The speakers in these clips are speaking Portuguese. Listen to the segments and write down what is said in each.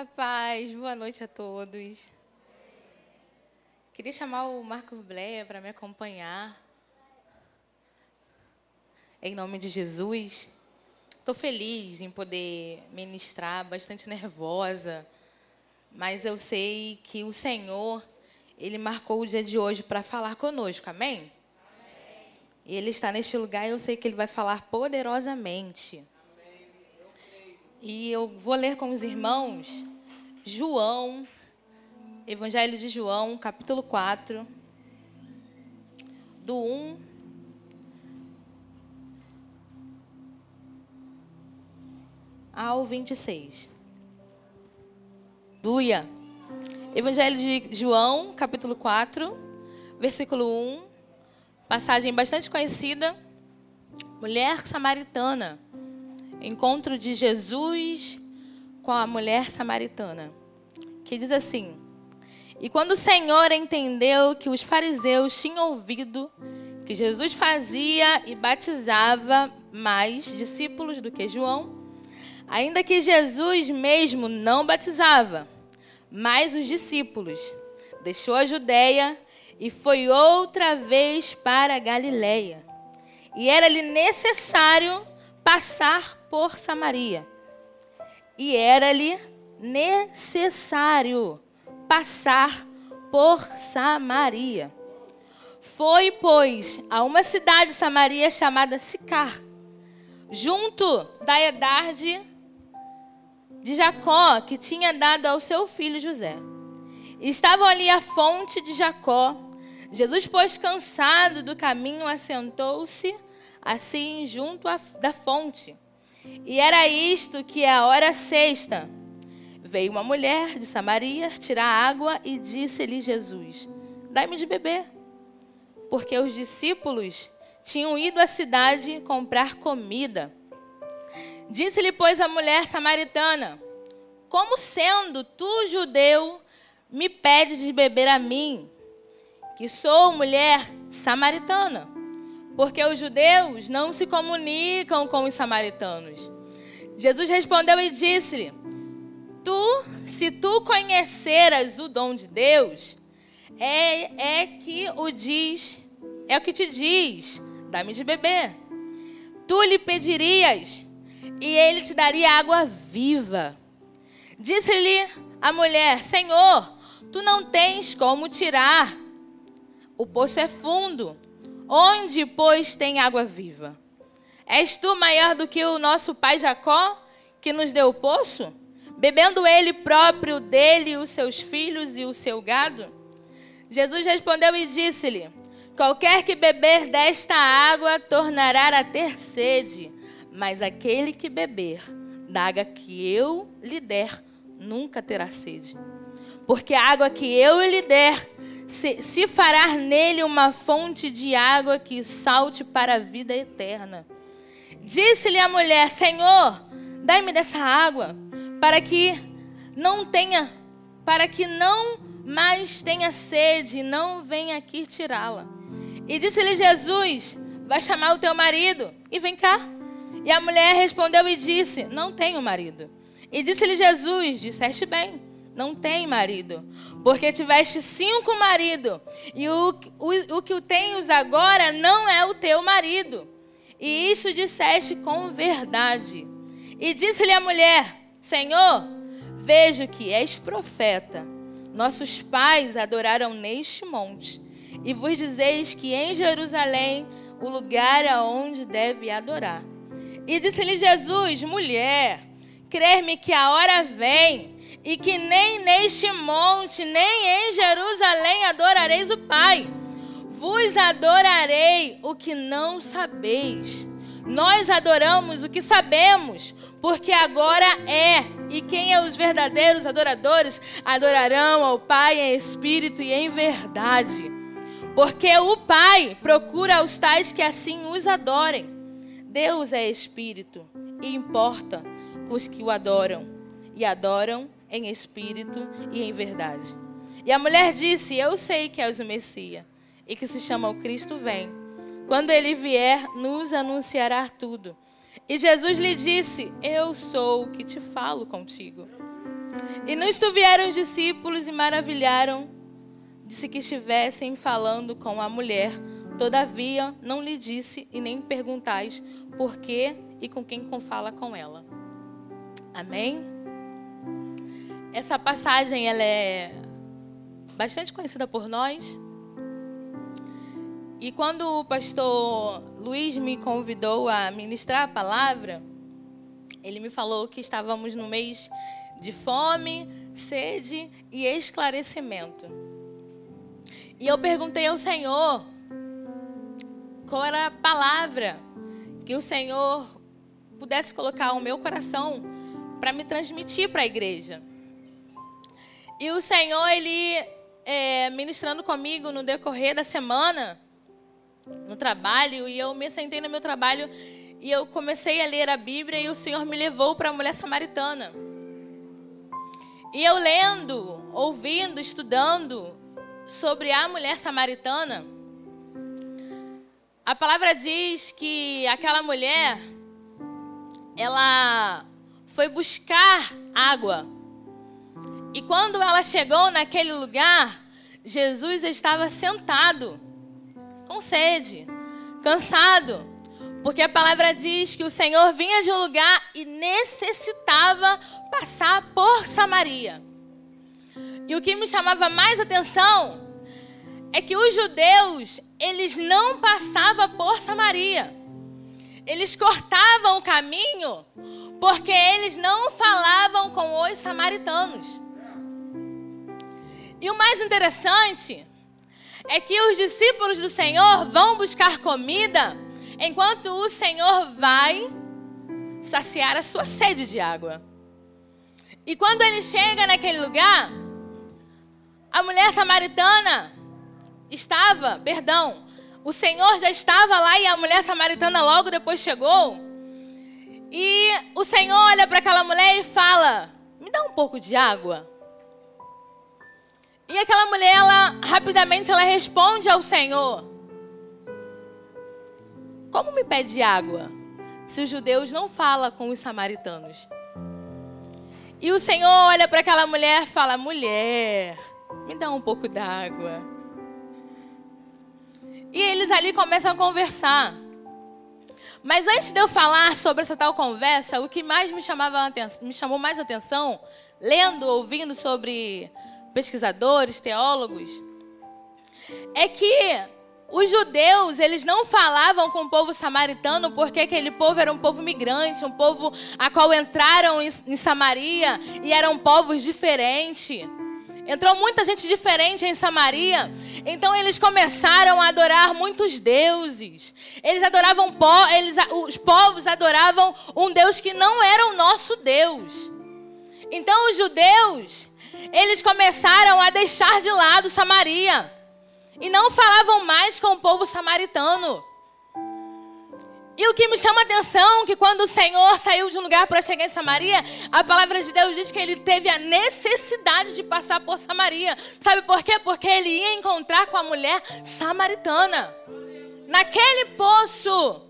A paz, boa noite a todos. Queria chamar o Marco Bleia para me acompanhar. Em nome de Jesus. Estou feliz em poder ministrar, bastante nervosa, mas eu sei que o Senhor, Ele marcou o dia de hoje para falar conosco, amém? E Ele está neste lugar e eu sei que Ele vai falar poderosamente. E eu vou ler com os irmãos João, Evangelho de João, capítulo 4, do 1 ao 26. Duia. Evangelho de João, capítulo 4, versículo 1. Passagem bastante conhecida. Mulher samaritana encontro de Jesus com a mulher samaritana, que diz assim: E quando o Senhor entendeu que os fariseus tinham ouvido que Jesus fazia e batizava mais discípulos do que João, ainda que Jesus mesmo não batizava, mas os discípulos, deixou a Judéia e foi outra vez para a Galiléia. E era-lhe necessário passar por Samaria. E era-lhe necessário passar por Samaria. Foi, pois, a uma cidade de Samaria chamada Sicar, junto da idade de Jacó, que tinha dado ao seu filho José. Estavam ali a fonte de Jacó. Jesus, pois cansado do caminho, assentou-se assim junto à, da fonte. E era isto que a hora sexta. Veio uma mulher de Samaria tirar água e disse-lhe Jesus: Dai-me de beber. Porque os discípulos tinham ido à cidade comprar comida. Disse-lhe, pois, a mulher samaritana: Como sendo tu judeu, me pedes de beber a mim, que sou mulher samaritana? Porque os judeus não se comunicam com os samaritanos. Jesus respondeu e disse-lhe: Tu, se tu conheceras o dom de Deus, é, é que o diz, é o que te diz, dá-me de beber. Tu lhe pedirias e ele te daria água viva. Disse-lhe a mulher: Senhor, tu não tens como tirar. O poço é fundo Onde, pois, tem água viva? És tu maior do que o nosso pai Jacó, que nos deu o poço? Bebendo ele próprio dele, os seus filhos e o seu gado? Jesus respondeu e disse-lhe: Qualquer que beber desta água tornará a ter sede, mas aquele que beber da água que eu lhe der nunca terá sede. Porque a água que eu lhe der se, se fará nele uma fonte de água que salte para a vida eterna. Disse-lhe a mulher: Senhor, dai-me dessa água, para que não tenha, para que não mais tenha sede, não venha aqui tirá-la. E disse-lhe Jesus: Vai chamar o teu marido e vem cá. E a mulher respondeu e disse: Não tenho marido. E disse-lhe Jesus: Disseste bem, não tem marido porque tiveste cinco maridos, e o, o, o que tens agora não é o teu marido. E isso disseste com verdade. E disse-lhe a mulher: Senhor, vejo que és profeta. Nossos pais adoraram neste monte, e vos dizeis que em Jerusalém o lugar aonde deve adorar. E disse-lhe Jesus: Mulher, crer-me que a hora vem e que nem neste monte, nem em Jerusalém adorareis o Pai. Vos adorarei o que não sabeis. Nós adoramos o que sabemos, porque agora é. E quem é os verdadeiros adoradores adorarão ao Pai em espírito e em verdade. Porque o Pai procura os tais que assim os adorem. Deus é espírito e importa os que o adoram e adoram em espírito e em verdade. E a mulher disse: Eu sei que és o Messias e que se chama o Cristo vem. Quando ele vier, nos anunciará tudo. E Jesus lhe disse: Eu sou o que te falo contigo. E nisto vieram os discípulos e maravilharam de se que estivessem falando com a mulher. Todavia, não lhe disse e nem perguntais por que e com quem fala com ela. Amém? Essa passagem ela é bastante conhecida por nós. E quando o pastor Luiz me convidou a ministrar a palavra, ele me falou que estávamos no mês de fome, sede e esclarecimento. E eu perguntei ao Senhor qual era a palavra que o Senhor pudesse colocar o meu coração para me transmitir para a igreja. E o Senhor, Ele, é, ministrando comigo no decorrer da semana, no trabalho, e eu me sentei no meu trabalho e eu comecei a ler a Bíblia e o Senhor me levou para a mulher samaritana. E eu lendo, ouvindo, estudando sobre a mulher samaritana, a palavra diz que aquela mulher, ela foi buscar água. E quando ela chegou naquele lugar, Jesus estava sentado, com sede, cansado. Porque a palavra diz que o Senhor vinha de um lugar e necessitava passar por Samaria. E o que me chamava mais atenção é que os judeus, eles não passavam por Samaria. Eles cortavam o caminho porque eles não falavam com os samaritanos. E o mais interessante é que os discípulos do Senhor vão buscar comida enquanto o Senhor vai saciar a sua sede de água. E quando ele chega naquele lugar, a mulher samaritana estava, perdão, o Senhor já estava lá e a mulher samaritana logo depois chegou. E o Senhor olha para aquela mulher e fala: Me dá um pouco de água. E aquela mulher, ela rapidamente ela responde ao Senhor: como me pede água se os judeus não falam com os samaritanos? E o Senhor olha para aquela mulher e fala: Mulher, me dá um pouco d'água. E eles ali começam a conversar. Mas antes de eu falar sobre essa tal conversa, o que mais me, chamava, me chamou mais atenção, lendo, ouvindo sobre pesquisadores, teólogos, é que os judeus, eles não falavam com o povo samaritano porque aquele povo era um povo migrante, um povo a qual entraram em, Samaria e eram povos diferentes. Entrou muita gente diferente em Samaria. Então eles começaram a adorar muitos deuses. Eles adoravam po eles, os povos adoravam um Deus que não era o nosso Deus. Então os judeus, eles começaram a deixar de lado Samaria e não falavam mais com o povo samaritano. E o que me chama a atenção é que quando o Senhor saiu de um lugar para chegar em Samaria, a palavra de Deus diz que ele teve a necessidade de passar por Samaria. Sabe por quê? Porque ele ia encontrar com a mulher samaritana. Naquele poço.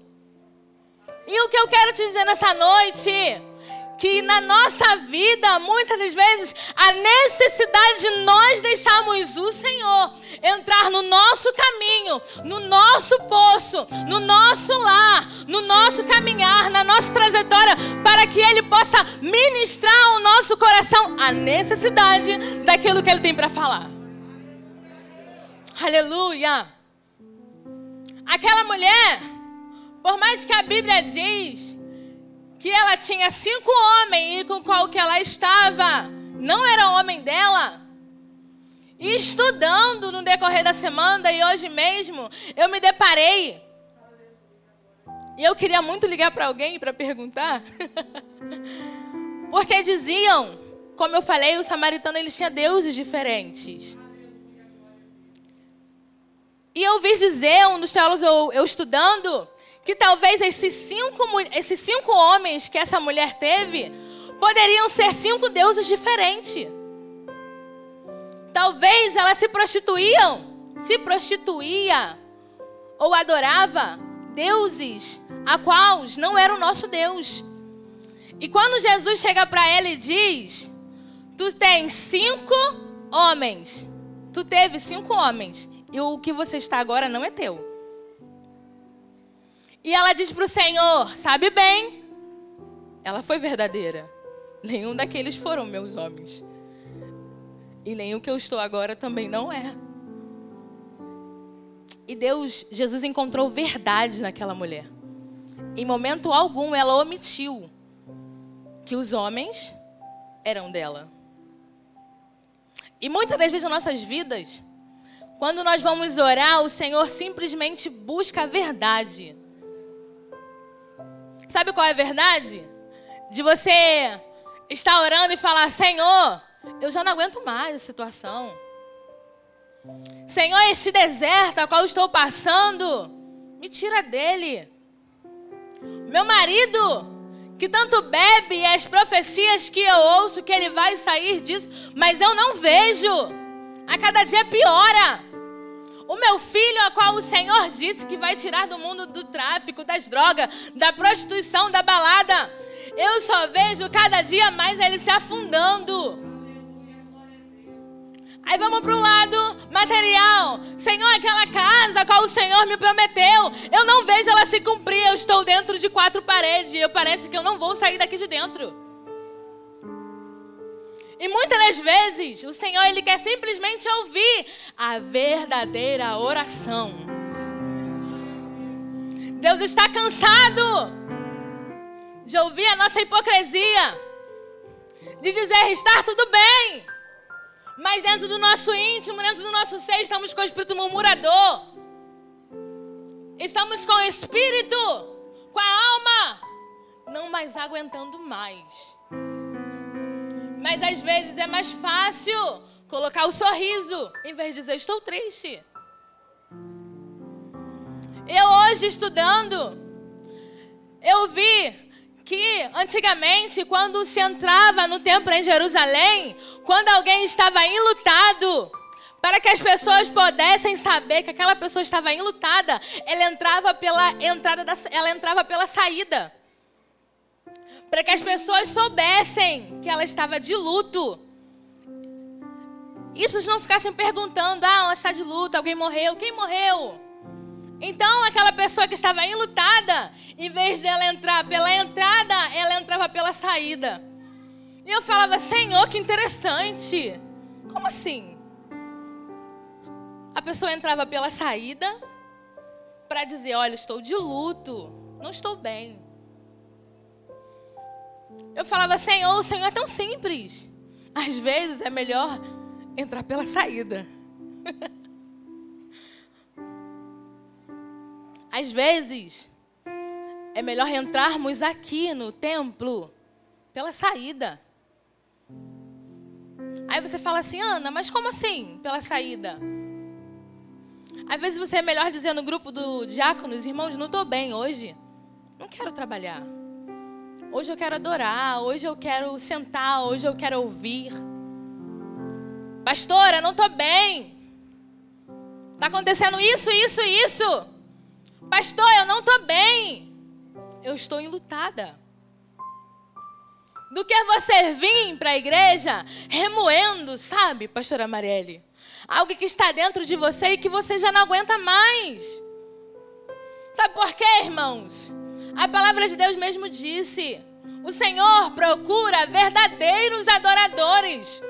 E o que eu quero te dizer nessa noite que na nossa vida, muitas das vezes, a necessidade de nós deixarmos o Senhor entrar no nosso caminho, no nosso poço, no nosso lar, no nosso caminhar, na nossa trajetória, para que Ele possa ministrar ao nosso coração a necessidade daquilo que Ele tem para falar. Aleluia! Aquela mulher, por mais que a Bíblia diz que ela tinha cinco homens e com qual que ela estava não era homem dela. E estudando no decorrer da semana e hoje mesmo, eu me deparei. E eu queria muito ligar para alguém para perguntar. Porque diziam, como eu falei, o samaritano eles tinha deuses diferentes. E eu vi dizer, um dos teólogos eu, eu estudando, que talvez esses cinco, esses cinco homens que essa mulher teve poderiam ser cinco deuses diferentes. Talvez ela se prostituíam, se prostituía ou adorava deuses a quais não era o nosso Deus. E quando Jesus chega para ela e diz: Tu tens cinco homens. Tu teve cinco homens. E o que você está agora não é teu. E ela diz para o Senhor: Sabe bem, ela foi verdadeira. Nenhum daqueles foram meus homens. E nem o que eu estou agora também não é. E Deus, Jesus encontrou verdade naquela mulher. Em momento algum ela omitiu que os homens eram dela. E muitas das vezes nas nossas vidas, quando nós vamos orar, o Senhor simplesmente busca a verdade. Sabe qual é a verdade? De você estar orando e falar: Senhor, eu já não aguento mais a situação. Senhor, este deserto a qual estou passando, me tira dele. Meu marido, que tanto bebe e as profecias que eu ouço que ele vai sair disso, mas eu não vejo. A cada dia piora. O meu filho, a qual o Senhor disse que vai tirar do mundo do tráfico, das drogas, da prostituição, da balada, eu só vejo cada dia mais ele se afundando. Aí vamos para o lado material. Senhor, aquela casa a qual o Senhor me prometeu, eu não vejo ela se cumprir. Eu estou dentro de quatro paredes eu parece que eu não vou sair daqui de dentro. E muitas das vezes o Senhor ele quer simplesmente ouvir a verdadeira oração. Deus está cansado de ouvir a nossa hipocrisia, de dizer estar tudo bem. Mas dentro do nosso íntimo, dentro do nosso ser, estamos com o espírito murmurador. Estamos com o espírito, com a alma, não mais aguentando mais. Mas às vezes é mais fácil colocar o sorriso, em vez de dizer estou triste. Eu hoje estudando, eu vi que antigamente, quando se entrava no templo em Jerusalém, quando alguém estava enlutado, para que as pessoas pudessem saber que aquela pessoa estava enlutada, ela entrava pela entrada da, ela entrava pela saída. Para que as pessoas soubessem que ela estava de luto. E vocês não ficassem perguntando: ah, ela está de luto, alguém morreu, quem morreu? Então, aquela pessoa que estava enlutada, em vez dela entrar pela entrada, ela entrava pela saída. E eu falava, Senhor, que interessante. Como assim? A pessoa entrava pela saída para dizer: Olha, estou de luto, não estou bem. Eu falava, Senhor, o Senhor é tão simples. Às vezes é melhor entrar pela saída. Às vezes, é melhor entrarmos aqui no templo pela saída. Aí você fala assim, Ana, mas como assim pela saída? Às vezes você é melhor dizer no grupo do diáconos, irmãos, não estou bem hoje. Não quero trabalhar. Hoje eu quero adorar, hoje eu quero sentar, hoje eu quero ouvir. Pastora, não estou bem. Está acontecendo isso, isso, isso. Pastor, eu não estou bem. Eu estou enlutada. Do que você vir para a igreja remoendo, sabe, pastora Marielle? Algo que está dentro de você e que você já não aguenta mais. Sabe por quê, irmãos? A palavra de Deus mesmo disse: o Senhor procura verdadeiros adoradores.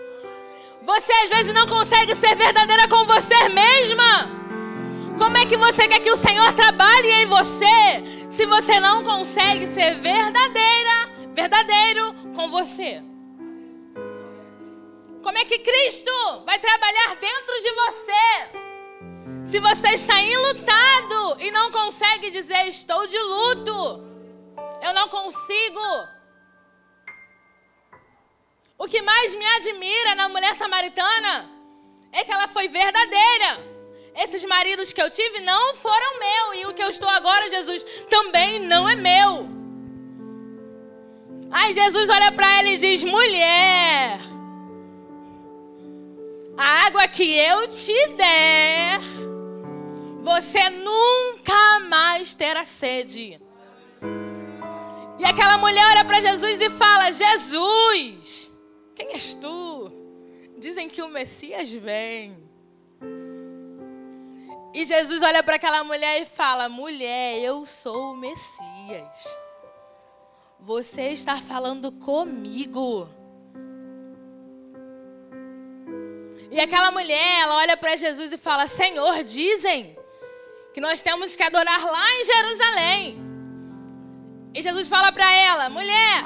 Você às vezes não consegue ser verdadeira com você mesma. Como é que você quer que o Senhor trabalhe em você se você não consegue ser verdadeira, verdadeiro com você? Como é que Cristo vai trabalhar dentro de você? Se você está enlutado e não consegue dizer estou de luto, eu não consigo. O que mais me admira na mulher samaritana é que ela foi verdadeira. Esses maridos que eu tive não foram meu. E o que eu estou agora, Jesus, também não é meu. Aí Jesus olha para ela e diz: mulher, a água que eu te der, você nunca mais terá sede. E aquela mulher olha para Jesus e fala: Jesus, quem és tu? Dizem que o Messias vem. E Jesus olha para aquela mulher e fala: Mulher, eu sou o Messias. Você está falando comigo. E aquela mulher, ela olha para Jesus e fala: Senhor, dizem que nós temos que adorar lá em Jerusalém. E Jesus fala para ela: Mulher,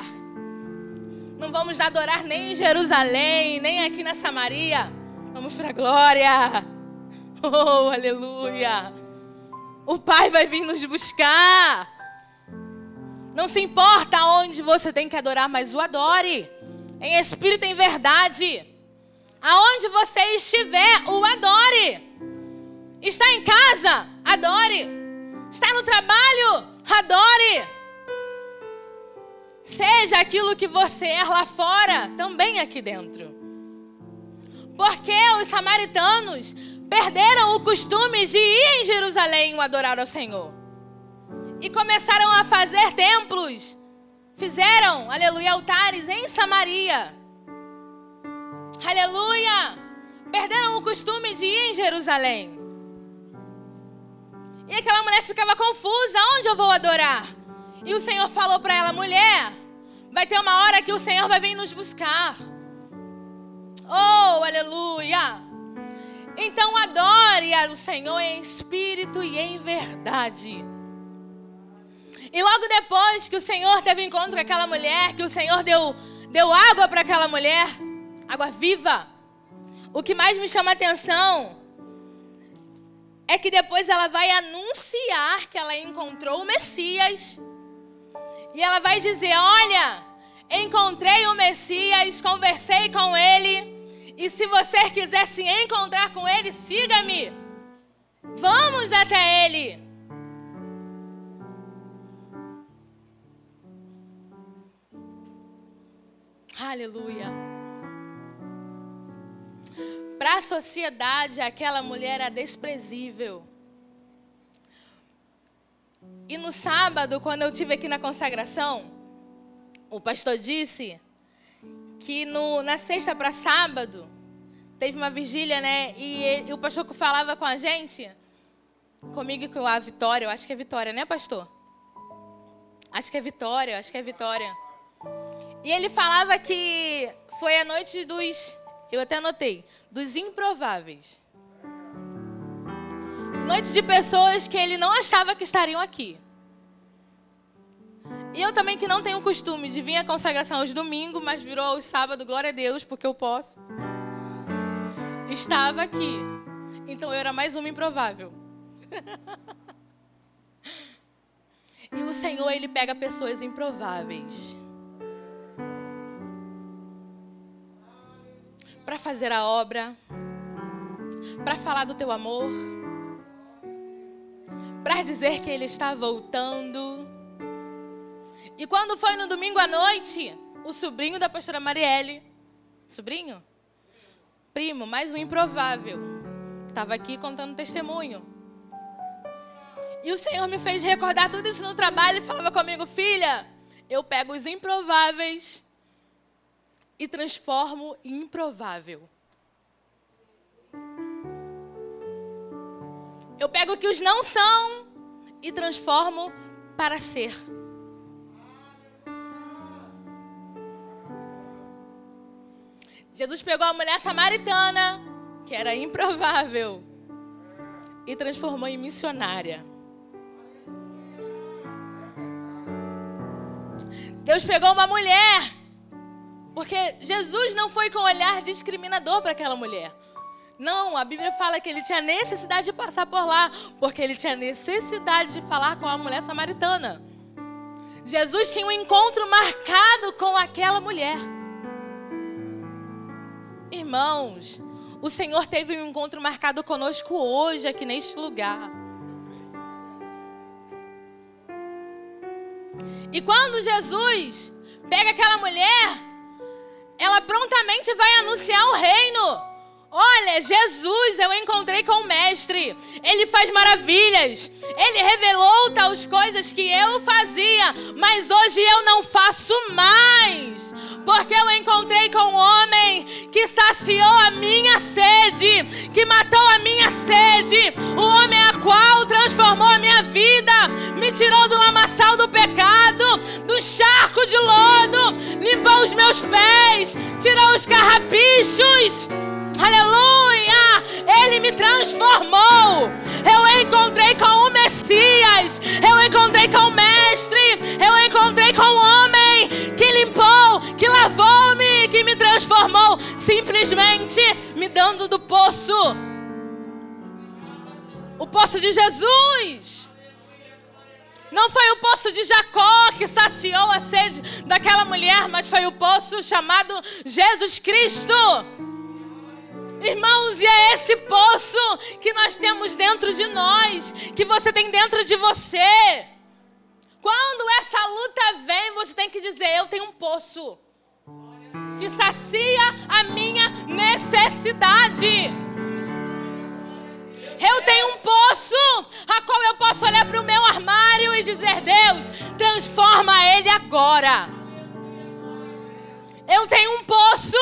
não vamos adorar nem em Jerusalém, nem aqui na Samaria. Vamos para a glória. Oh, aleluia! O Pai vai vir nos buscar. Não se importa onde você tem que adorar, mas o adore. Em espírito e em verdade. Aonde você estiver, o adore. Está em casa, adore. Está no trabalho, adore. Seja aquilo que você é lá fora, também aqui dentro. Porque os samaritanos perderam o costume de ir em Jerusalém adorar ao Senhor. E começaram a fazer templos. Fizeram, aleluia, altares em Samaria. Aleluia! Perderam o costume de ir em Jerusalém. E aquela mulher ficava confusa: onde eu vou adorar? E o Senhor falou para ela: mulher, vai ter uma hora que o Senhor vai vir nos buscar. Oh, aleluia! Então adore o Senhor em espírito e em verdade. E logo depois que o Senhor teve encontro com aquela mulher, que o Senhor deu, deu água para aquela mulher, água viva. O que mais me chama a atenção é que depois ela vai anunciar que ela encontrou o Messias. E ela vai dizer: Olha, encontrei o Messias, conversei com ele. E se você quiser se encontrar com Ele, siga-me. Vamos até Ele. Aleluia. Para a sociedade, aquela mulher era desprezível. E no sábado, quando eu tive aqui na consagração, o pastor disse que no, na sexta para sábado teve uma vigília, né? E, ele, o pastor que falava com a gente, comigo e com a Vitória, eu acho que é Vitória, né, pastor? Acho que é Vitória, acho que é Vitória. E ele falava que foi a noite dos, eu até anotei, dos improváveis. Noite de pessoas que ele não achava que estariam aqui. E eu também que não tenho o costume de vir à consagração aos domingos, mas virou aos sábados, glória a Deus, porque eu posso. Estava aqui. Então eu era mais uma improvável. e o Senhor, Ele pega pessoas improváveis. Para fazer a obra. Para falar do teu amor. Para dizer que Ele está voltando e quando foi no domingo à noite, o sobrinho da pastora Marielle, sobrinho? Primo, mais um improvável, estava aqui contando testemunho. E o Senhor me fez recordar tudo isso no trabalho e falava comigo, filha, eu pego os improváveis e transformo em improvável. Eu pego o que os não são e transformo para ser. Jesus pegou a mulher samaritana, que era improvável, e transformou em missionária. Deus pegou uma mulher, porque Jesus não foi com olhar discriminador para aquela mulher. Não, a Bíblia fala que ele tinha necessidade de passar por lá, porque ele tinha necessidade de falar com a mulher samaritana. Jesus tinha um encontro marcado com aquela mulher. Irmãos, o Senhor teve um encontro marcado conosco hoje, aqui neste lugar. E quando Jesus pega aquela mulher, ela prontamente vai anunciar o reino. Olha, Jesus, eu encontrei com o Mestre. Ele faz maravilhas. Ele revelou tais coisas que eu fazia, mas hoje eu não faço mais. Porque eu encontrei com o homem saciou a minha sede, que matou a minha sede, o homem a qual transformou a minha vida, me tirou do lamaçal do pecado, do charco de limpou meus pés, tirou os carrapichos. Aleluia! Ele me transformou. Eu encontrei com o Messias. Eu encontrei com o Mestre. Eu encontrei com o homem que limpou, que lavou-me, que me transformou. Simplesmente me dando do poço. O poço de Jesus. Não foi o poço de Jacó que saciou a sede daquela mulher, mas foi o poço chamado Jesus Cristo. Irmãos, e é esse poço que nós temos dentro de nós, que você tem dentro de você. Quando essa luta vem, você tem que dizer: Eu tenho um poço que sacia a minha necessidade. Eu tenho um poço a qual eu posso olhar para o meu armário e dizer: Deus, transforma ele agora. Eu tenho um poço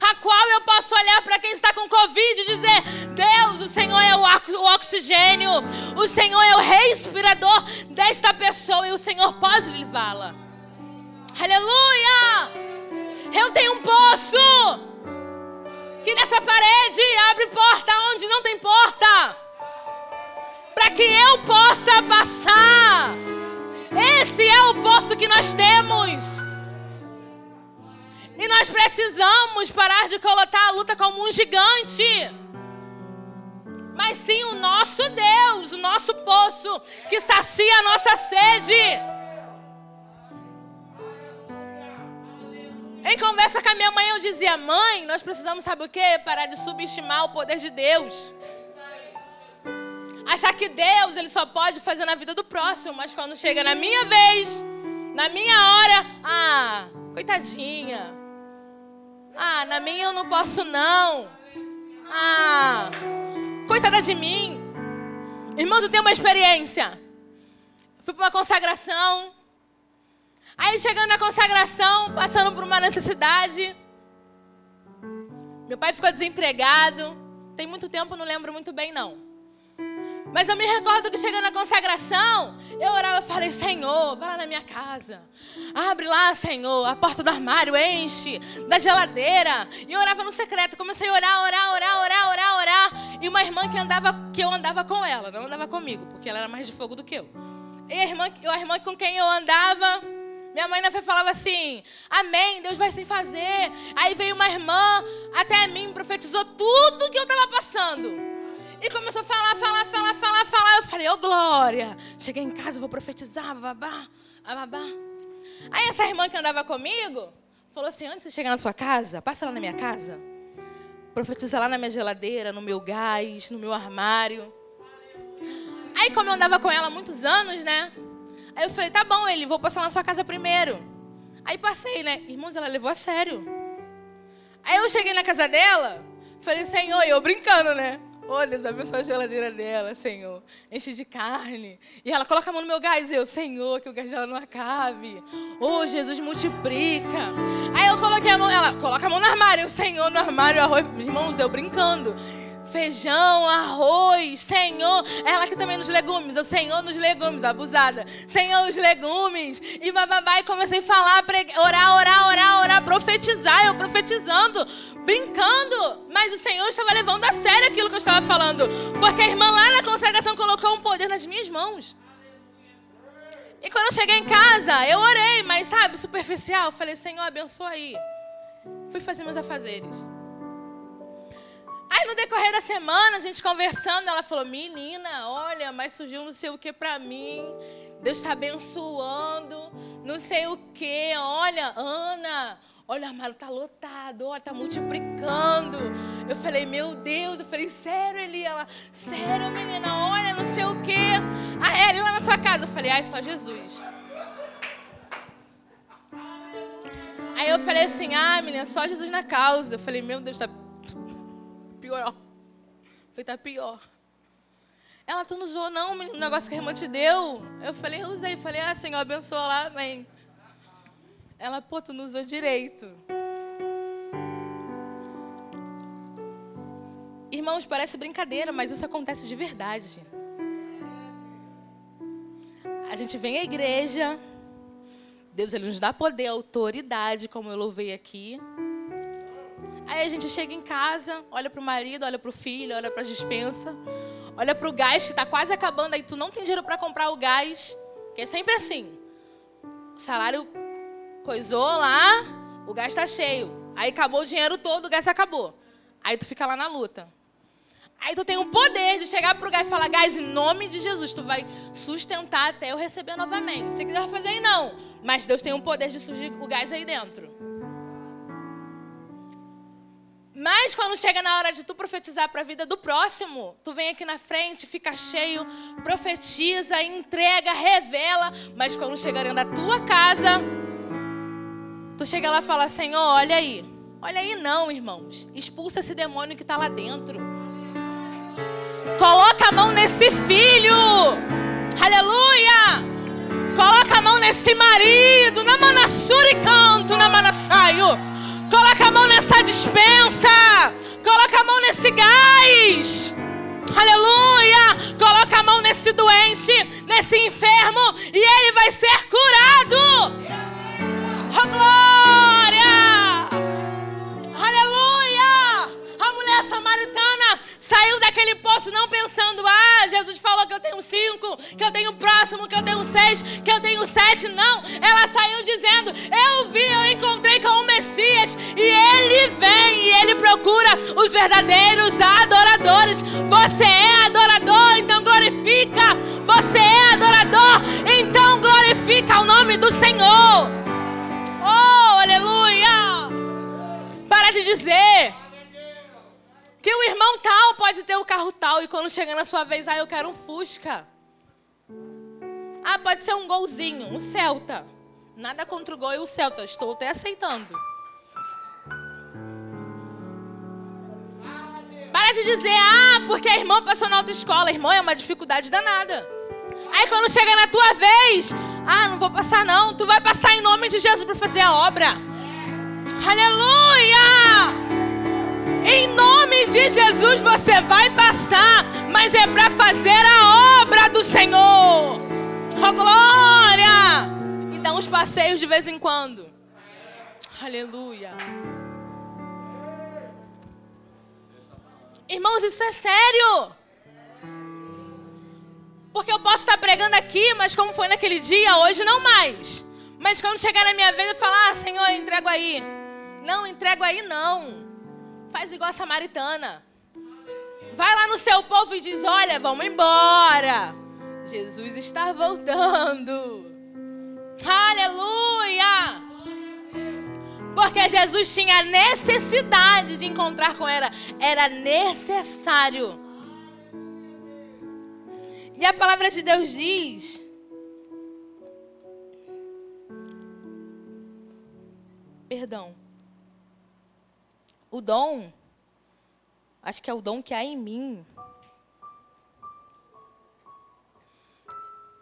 a qual eu posso olhar para quem está com Covid e dizer: Deus, o Senhor é o oxigênio, o Senhor é o respirador desta pessoa e o Senhor pode levá-la. Aleluia! Eu tenho um poço que nessa parede abre porta onde não tem porta, para que eu possa passar. Esse é o poço que nós temos. E nós precisamos parar de colocar a luta como um gigante. Mas sim o nosso Deus, o nosso poço, que sacia a nossa sede. Em conversa com a minha mãe, eu dizia: Mãe, nós precisamos, sabe o que? Parar de subestimar o poder de Deus. Achar que Deus ele só pode fazer na vida do próximo, mas quando chega na minha vez, na minha hora, ah, coitadinha, ah, na minha eu não posso não. Ah, coitada de mim. Irmãos, eu tenho uma experiência. Fui para uma consagração. Aí chegando na consagração, passando por uma necessidade. Meu pai ficou desempregado. Tem muito tempo, não lembro muito bem não. Mas eu me recordo que chegando na consagração, eu orava e falei: Senhor, vai lá na minha casa. Abre lá, Senhor, a porta do armário, enche, da geladeira. E eu orava no secreto. Comecei a orar, orar, orar, orar, orar, orar. E uma irmã que andava, que eu andava com ela, não andava comigo, porque ela era mais de fogo do que eu. E a irmã, a irmã com quem eu andava, minha mãe na fé falava assim: Amém, Deus vai se fazer. Aí veio uma irmã até mim, profetizou tudo que eu estava passando. E começou a falar, falar, falar, falar, falar. Eu falei, ô oh, glória. Cheguei em casa, vou profetizar, babá, babá. Aí essa irmã que andava comigo falou assim: antes de chegar na sua casa, passa lá na minha casa. Profetiza lá na minha geladeira, no meu gás, no meu armário. Aí, como eu andava com ela há muitos anos, né? Aí eu falei: tá bom, ele, vou passar na sua casa primeiro. Aí passei, né? Irmãos, ela levou a sério. Aí eu cheguei na casa dela, falei: Senhor, eu brincando, né? Oh, Deus, abençoa a geladeira dela, Senhor. Enche de carne. E ela coloca a mão no meu gás. E eu, Senhor, que o gás dela não acabe. Oh, Jesus, multiplica. Aí eu coloquei a mão, ela coloca a mão no armário. Eu, Senhor, no armário, arroz. Irmãos, eu brincando feijão, arroz, Senhor. Ela que também nos legumes, o Senhor nos legumes, abusada. Senhor, os legumes. E bababá, e comecei a falar, orar, orar, orar, orar, profetizar. Eu profetizando, brincando. Mas o Senhor estava levando a sério aquilo que eu estava falando. Porque a irmã lá na consagração colocou um poder nas minhas mãos. E quando eu cheguei em casa, eu orei, mas sabe, superficial. Falei, Senhor, abençoa aí. Fui fazer meus afazeres. Aí no decorrer da semana, a gente conversando, ela falou: Menina, olha, mas surgiu não sei o que para mim. Deus está abençoando, não sei o que. Olha, Ana, olha, o armário está lotado, olha, está multiplicando. Eu falei: Meu Deus, eu falei: Sério, Eli? Ela, sério, menina, olha, não sei o que. Ah, Eli, lá na sua casa. Eu falei: Ai, só Jesus. Aí eu falei assim: Ah, menina, só Jesus na causa. Eu falei: Meu Deus, está pior. Foi tá pior. Ela, tu não usou não o negócio que a irmã te deu? Eu falei, eu usei. Falei, ah, Senhor, abençoa lá, amém. Ela, pô, tu não usou direito. Irmãos, parece brincadeira, mas isso acontece de verdade. A gente vem à igreja, Deus ele nos dá poder, autoridade, como eu louvei aqui. Aí a gente chega em casa, olha para o marido, olha para o filho, olha para a dispensa, olha para o gás que está quase acabando, aí tu não tem dinheiro para comprar o gás, que é sempre assim. O salário coisou lá, o gás está cheio. Aí acabou o dinheiro todo, o gás acabou. Aí tu fica lá na luta. Aí tu tem o poder de chegar pro gás e falar, gás, em nome de Jesus, tu vai sustentar até eu receber novamente. Se quiser fazer aí, não. Mas Deus tem o poder de surgir o gás aí dentro. Mas quando chega na hora de tu profetizar para a vida do próximo, tu vem aqui na frente, fica cheio, profetiza, entrega, revela. Mas quando chegarem da tua casa, tu chega lá e fala: Senhor, olha aí. Olha aí, não, irmãos. Expulsa esse demônio que está lá dentro. Coloca a mão nesse filho. Aleluia. Coloca a mão nesse marido. Na manassuri canto, na manassaio. Coloca a mão nessa dispensa. Coloca a mão nesse gás. Aleluia! Coloca a mão nesse doente, nesse enfermo, e ele vai ser curado. Oh, glória! Aleluia! A mulher samaritana saiu daquele poço não pensando, ah, Jesus falou que eu tenho cinco, que eu tenho próximo, que eu tenho seis, que eu tenho sete. Não, ela saiu dizendo, eu vi, eu encontrei com o Messias e ele vem e ele procura os verdadeiros adoradores. Você é adorador, então glorifica. Você é adorador, então glorifica o nome do Senhor. Oh, aleluia! Para de dizer que o irmão tal pode ter o carro tal e quando chega na sua vez, ah, eu quero um Fusca. Ah, pode ser um golzinho, um Celta. Nada contra o gol e o Celta, estou até aceitando. Para de dizer, ah, porque a irmã passou na autoescola. Irmão, é uma dificuldade danada. Aí quando chega na tua vez, ah, não vou passar não. Tu vai passar em nome de Jesus para fazer a obra. Aleluia! Em nome de Jesus você vai passar, mas é para fazer a obra do Senhor. Oh glória! E dá uns passeios de vez em quando. Aleluia. Irmãos, isso é sério. Porque eu posso estar pregando aqui, mas como foi naquele dia, hoje não mais. Mas quando chegar na minha vez, eu falar, ah, Senhor, entrego aí. Não, entrego aí não. Faz igual a samaritana. Vai lá no seu povo e diz: Olha, vamos embora. Jesus está voltando. Aleluia! Porque Jesus tinha necessidade de encontrar com ela. Era necessário. E a palavra de Deus diz. Perdão o dom, acho que é o dom que há em mim.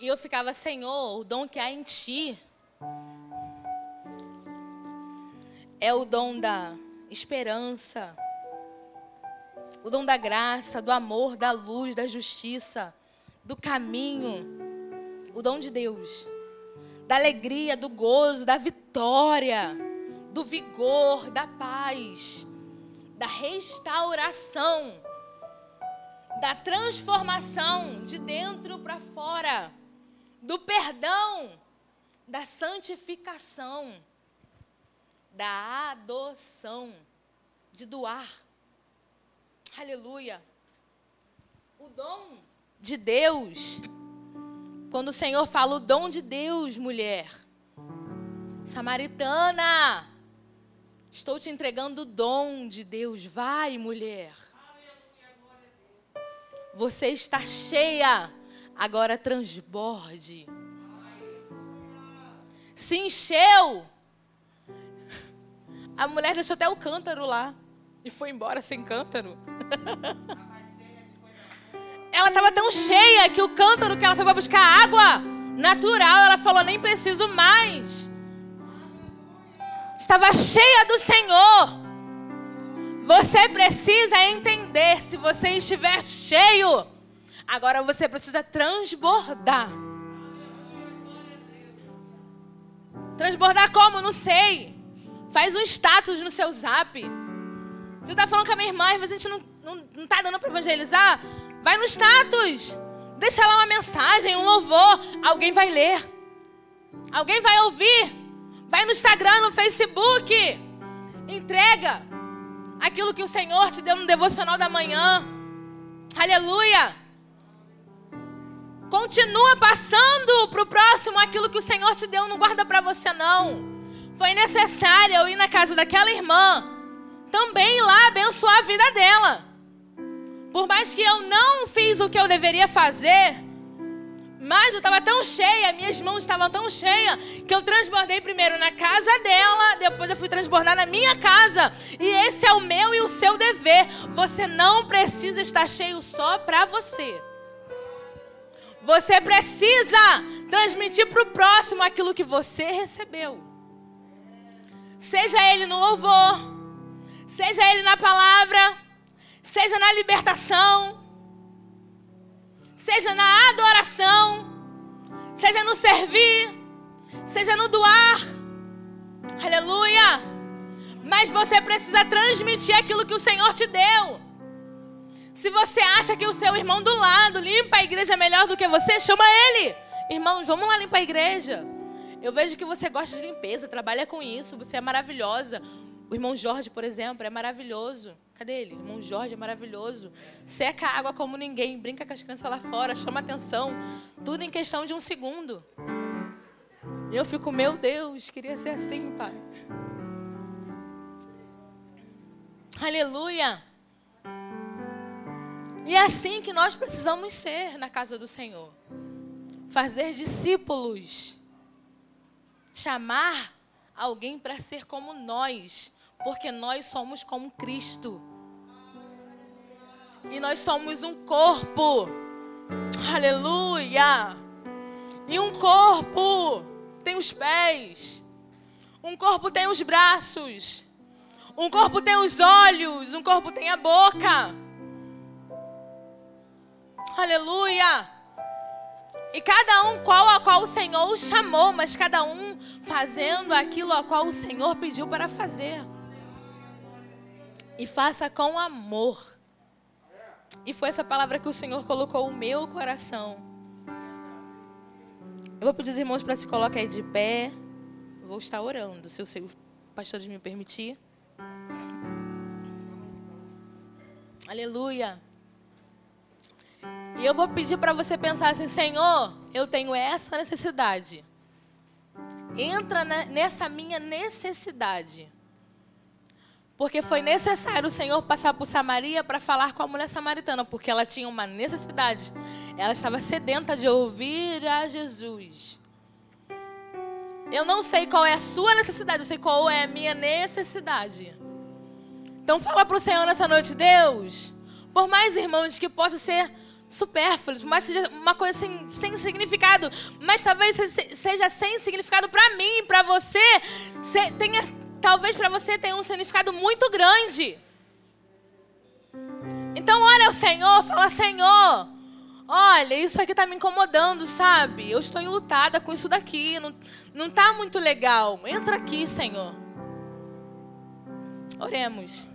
E eu ficava, Senhor, o dom que há em ti é o dom da esperança, o dom da graça, do amor, da luz, da justiça, do caminho, o dom de Deus, da alegria, do gozo, da vitória, do vigor, da paz da restauração, da transformação de dentro para fora, do perdão, da santificação, da adoção, de doar. Aleluia. O dom de Deus, quando o Senhor fala o dom de Deus, mulher, samaritana, Estou te entregando o dom de Deus. Vai, mulher. Você está cheia. Agora transborde. Se encheu. A mulher deixou até o cântaro lá. E foi embora sem cântaro. ela estava tão cheia que o cântaro que ela foi para buscar água natural, ela falou: nem preciso mais estava cheia do Senhor. Você precisa entender se você estiver cheio. Agora você precisa transbordar. Transbordar como? Não sei. Faz um status no seu zap. Você está falando com a minha irmã, mas a gente não, não, não tá dando para evangelizar? Vai no status. Deixa lá uma mensagem, um louvor. Alguém vai ler. Alguém vai ouvir. Vai no Instagram, no Facebook. Entrega aquilo que o Senhor te deu no devocional da manhã. Aleluia. Continua passando para o próximo aquilo que o Senhor te deu, não guarda para você não. Foi necessário eu ir na casa daquela irmã, também lá abençoar a vida dela. Por mais que eu não fiz o que eu deveria fazer, mas eu estava tão cheia, minhas mãos estavam tão cheias, que eu transbordei primeiro na casa dela, depois eu fui transbordar na minha casa. E esse é o meu e o seu dever. Você não precisa estar cheio só para você. Você precisa transmitir para o próximo aquilo que você recebeu. Seja ele no louvor, seja ele na palavra, seja na libertação, seja na adoração, seja no servir, seja no doar. Aleluia! Mas você precisa transmitir aquilo que o Senhor te deu. Se você acha que o seu irmão do lado limpa a igreja melhor do que você, chama ele. Irmãos, vamos lá limpar a igreja. Eu vejo que você gosta de limpeza, trabalha com isso, você é maravilhosa. O irmão Jorge, por exemplo, é maravilhoso. Cadê ele? O irmão Jorge é maravilhoso. Seca a água como ninguém, brinca com as crianças lá fora, chama atenção. Tudo em questão de um segundo. Eu fico, meu Deus, queria ser assim, pai. Aleluia. E é assim que nós precisamos ser na casa do Senhor. Fazer discípulos. Chamar alguém para ser como nós, porque nós somos como Cristo. E nós somos um corpo. Aleluia! E um corpo tem os pés. Um corpo tem os braços. Um corpo tem os olhos. Um corpo tem a boca. Aleluia! E cada um qual a qual o Senhor o chamou, mas cada um fazendo aquilo a qual o Senhor pediu para fazer. E faça com amor. E foi essa palavra que o Senhor colocou no meu coração. Eu vou pedir os irmãos para se colocar de pé. vou estar orando, se o pastor me permitir. Aleluia. E eu vou pedir para você pensar assim: Senhor, eu tenho essa necessidade. Entra nessa minha necessidade. Porque foi necessário o Senhor passar por Samaria para falar com a mulher samaritana, porque ela tinha uma necessidade. Ela estava sedenta de ouvir a Jesus. Eu não sei qual é a sua necessidade, eu sei qual é a minha necessidade. Então fala para o Senhor nessa noite, Deus, por mais irmãos que possa ser supérfluos, mas seja uma coisa sem, sem significado, mas talvez seja sem significado para mim, para você, tenha, talvez para você tenha um significado muito grande. Então ora ao Senhor, fala Senhor, olha, isso aqui está me incomodando, sabe? Eu estou enlutada com isso daqui, não, não tá muito legal. Entra aqui, Senhor. Oremos.